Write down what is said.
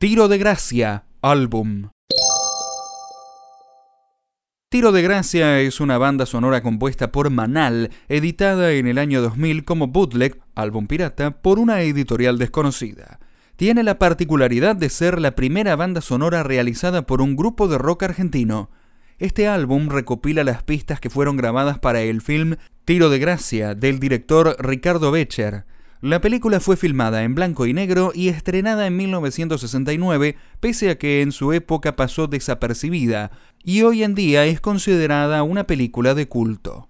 Tiro de Gracia, álbum. Tiro de Gracia es una banda sonora compuesta por Manal, editada en el año 2000 como bootleg, álbum pirata, por una editorial desconocida. Tiene la particularidad de ser la primera banda sonora realizada por un grupo de rock argentino. Este álbum recopila las pistas que fueron grabadas para el film Tiro de Gracia del director Ricardo Becher. La película fue filmada en blanco y negro y estrenada en 1969, pese a que en su época pasó desapercibida, y hoy en día es considerada una película de culto.